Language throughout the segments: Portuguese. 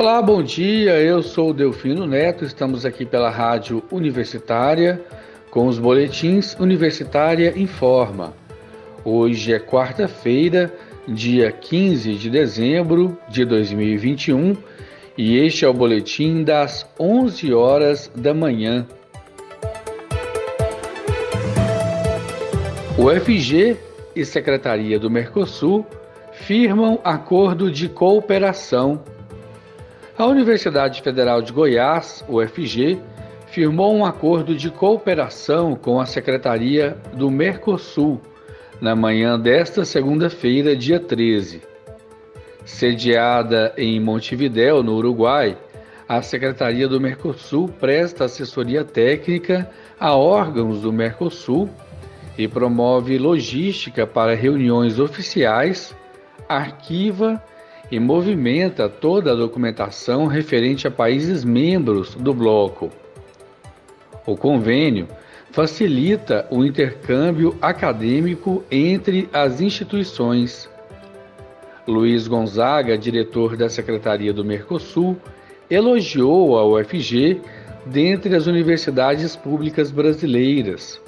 Olá, bom dia. Eu sou Delfino Neto. Estamos aqui pela Rádio Universitária com os boletins Universitária Informa. Hoje é quarta-feira, dia 15 de dezembro de 2021, e este é o boletim das 11 horas da manhã. O FG e Secretaria do Mercosul firmam acordo de cooperação a Universidade Federal de Goiás, UFG, firmou um acordo de cooperação com a Secretaria do Mercosul na manhã desta segunda-feira, dia 13. Sediada em Montevidéu, no Uruguai, a Secretaria do Mercosul presta assessoria técnica a órgãos do Mercosul e promove logística para reuniões oficiais, arquiva e movimenta toda a documentação referente a países membros do bloco. O convênio facilita o intercâmbio acadêmico entre as instituições. Luiz Gonzaga, diretor da Secretaria do Mercosul, elogiou a UFG dentre as universidades públicas brasileiras.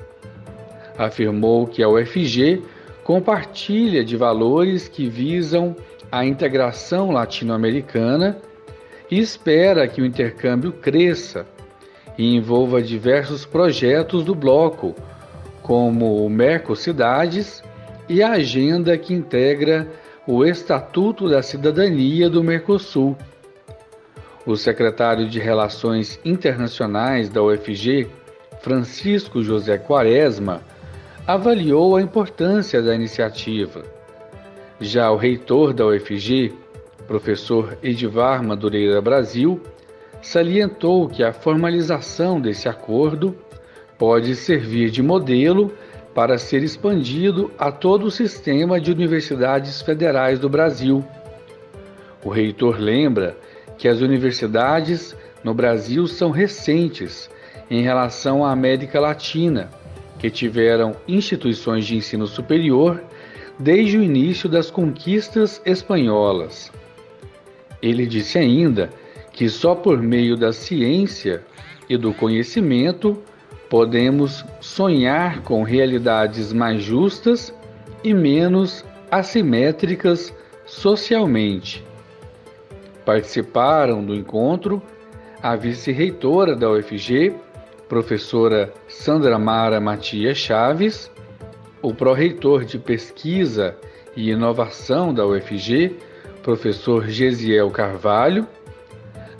Afirmou que a UFG compartilha de valores que visam a integração latino-americana e espera que o intercâmbio cresça e envolva diversos projetos do bloco, como o Mercocidades e a agenda que integra o Estatuto da Cidadania do Mercosul. O secretário de Relações Internacionais da UFG, Francisco José Quaresma, avaliou a importância da iniciativa já o reitor da UFG, professor Edivar Madureira Brasil, salientou que a formalização desse acordo pode servir de modelo para ser expandido a todo o sistema de universidades federais do Brasil. O reitor lembra que as universidades no Brasil são recentes em relação à América Latina, que tiveram instituições de ensino superior desde o início das conquistas espanholas. Ele disse ainda que só por meio da ciência e do conhecimento podemos sonhar com realidades mais justas e menos assimétricas socialmente. Participaram do encontro a vice-reitora da UFG, professora Sandra Mara Matias Chaves, o pró-reitor de pesquisa e inovação da UFG, professor Gesiel Carvalho,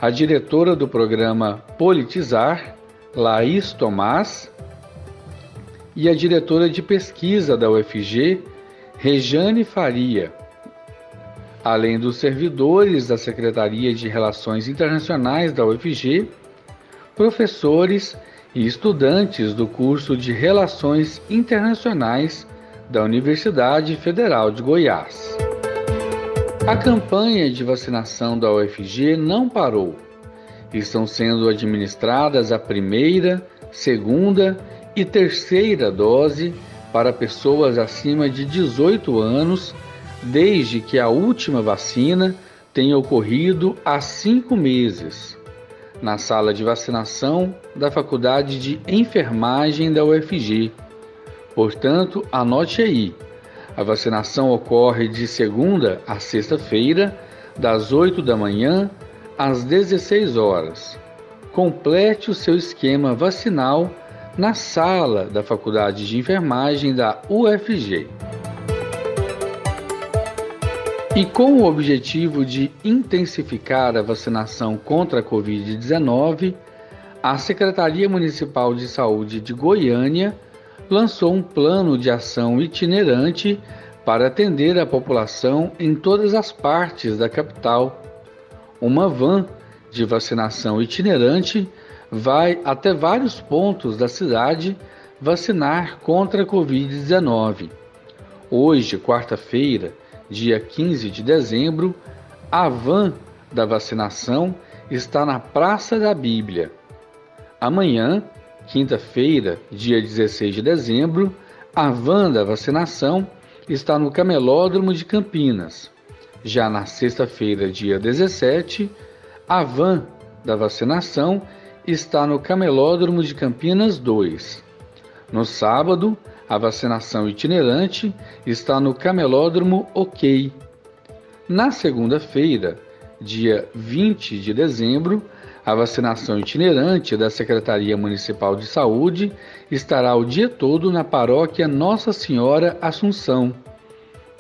a diretora do programa Politizar, Laís Tomás, e a diretora de pesquisa da UFG, Rejane Faria, além dos servidores da Secretaria de Relações Internacionais da UFG, professores e estudantes do curso de Relações Internacionais da Universidade Federal de Goiás. A campanha de vacinação da UFG não parou. Estão sendo administradas a primeira, segunda e terceira dose para pessoas acima de 18 anos, desde que a última vacina tenha ocorrido há cinco meses na sala de vacinação da Faculdade de Enfermagem da UFG. Portanto, anote aí: a vacinação ocorre de segunda a sexta-feira, das 8 da manhã às 16 horas. Complete o seu esquema vacinal na sala da Faculdade de Enfermagem da UFG. E com o objetivo de intensificar a vacinação contra a Covid-19, a Secretaria Municipal de Saúde de Goiânia lançou um plano de ação itinerante para atender a população em todas as partes da capital. Uma van de vacinação itinerante vai até vários pontos da cidade vacinar contra a Covid-19. Hoje, quarta-feira, dia 15 de dezembro, a van da vacinação está na Praça da Bíblia. Amanhã, quinta-feira, dia 16 de dezembro, a van da vacinação está no Camelódromo de Campinas. Já na sexta-feira, dia 17, A van da vacinação está no Camelódromo de Campinas 2. No sábado, a vacinação itinerante está no Camelódromo OK. Na segunda-feira, dia 20 de dezembro, a vacinação itinerante da Secretaria Municipal de Saúde estará o dia todo na paróquia Nossa Senhora Assunção.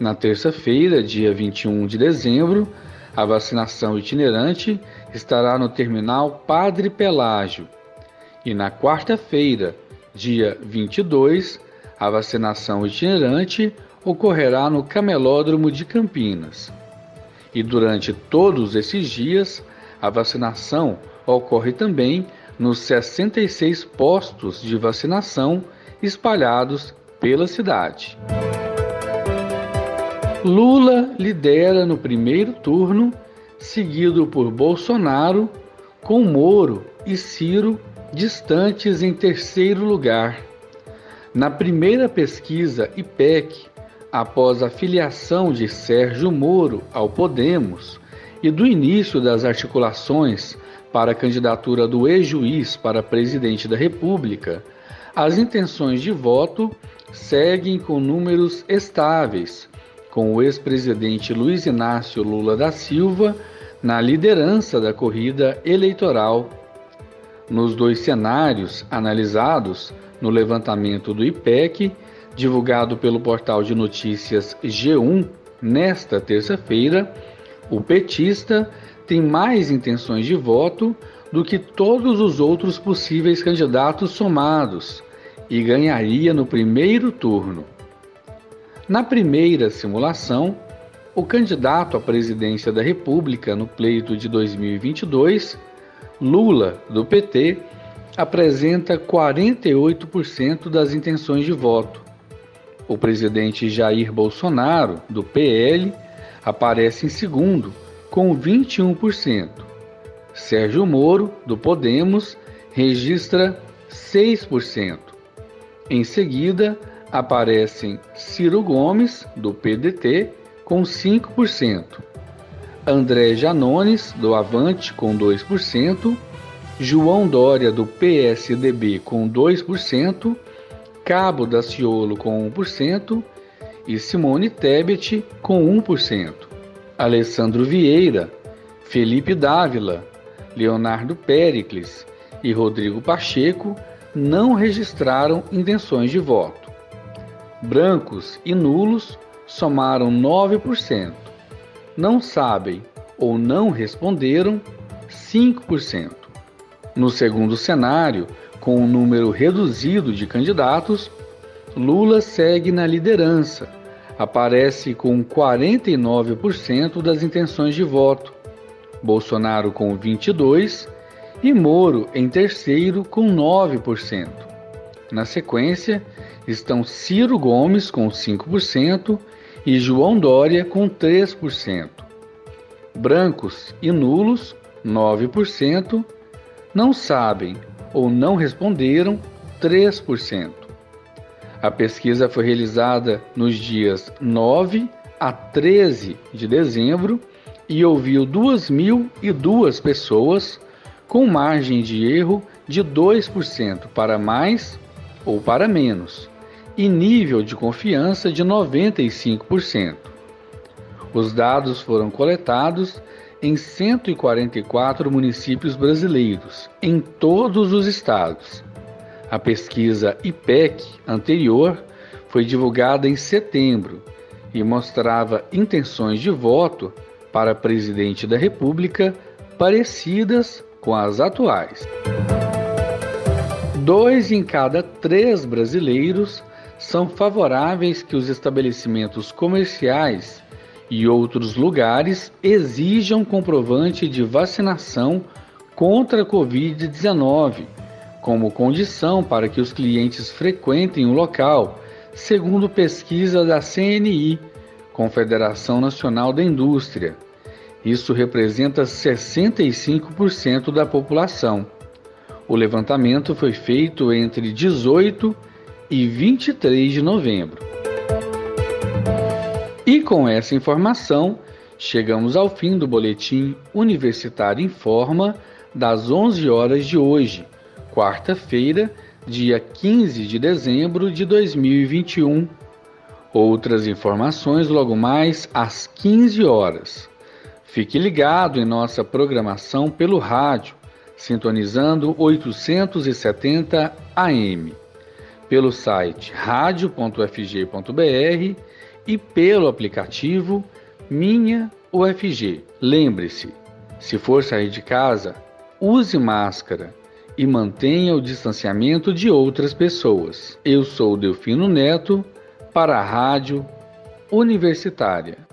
Na terça-feira, dia 21 de dezembro, a vacinação itinerante estará no terminal Padre Pelágio. E na quarta-feira, dia 22, a vacinação itinerante ocorrerá no Camelódromo de Campinas. E durante todos esses dias, a vacinação ocorre também nos 66 postos de vacinação espalhados pela cidade. Lula lidera no primeiro turno, seguido por Bolsonaro, com Moro e Ciro distantes em terceiro lugar. Na primeira pesquisa IPEC, após a filiação de Sérgio Moro ao Podemos e do início das articulações para a candidatura do ex-juiz para presidente da República, as intenções de voto seguem com números estáveis, com o ex-presidente Luiz Inácio Lula da Silva na liderança da corrida eleitoral. Nos dois cenários analisados no levantamento do IPEC, divulgado pelo portal de notícias G1 nesta terça-feira, o petista tem mais intenções de voto do que todos os outros possíveis candidatos somados e ganharia no primeiro turno. Na primeira simulação, o candidato à presidência da República no pleito de 2022, Lula, do PT, apresenta 48% das intenções de voto. O presidente Jair Bolsonaro, do PL, aparece em segundo, com 21%. Sérgio Moro, do Podemos, registra 6%. Em seguida, aparecem Ciro Gomes, do PDT, com 5%, André Janones, do Avante, com 2%, João Dória, do PSDB, com 2%, Cabo Daciolo, com 1%, e Simone Tebet, com 1%. Alessandro Vieira, Felipe Dávila, Leonardo Pericles e Rodrigo Pacheco não registraram intenções de voto brancos e nulos somaram 9%. Não sabem ou não responderam 5%. No segundo cenário, com um número reduzido de candidatos, Lula segue na liderança, aparece com 49% das intenções de voto, Bolsonaro com 22% e Moro em terceiro com 9%. Na sequência, estão Ciro Gomes com 5% e João Dória com 3%. Brancos e nulos, 9%, não sabem ou não responderam, 3%. A pesquisa foi realizada nos dias 9 a 13 de dezembro e ouviu 2.002 pessoas, com margem de erro de 2% para mais ou para menos e nível de confiança de 95%. Os dados foram coletados em 144 municípios brasileiros, em todos os estados. A pesquisa IPEC anterior foi divulgada em setembro e mostrava intenções de voto para presidente da República parecidas com as atuais. Dois em cada três brasileiros são favoráveis que os estabelecimentos comerciais e outros lugares exijam comprovante de vacinação contra a Covid-19 como condição para que os clientes frequentem o local, segundo pesquisa da CNI, Confederação Nacional da Indústria. Isso representa 65% da população. O levantamento foi feito entre 18 e e 23 de novembro. E com essa informação, Chegamos ao fim do boletim Universitário em Forma das 11 horas de hoje, quarta-feira, dia 15 de dezembro de 2021. Outras informações logo mais às 15 horas. Fique ligado em nossa programação pelo rádio, sintonizando 870 AM, pelo site radio.fg.br e pelo aplicativo Minha UFG. Lembre-se, se for sair de casa, use máscara e mantenha o distanciamento de outras pessoas. Eu sou Delfino Neto para a Rádio Universitária.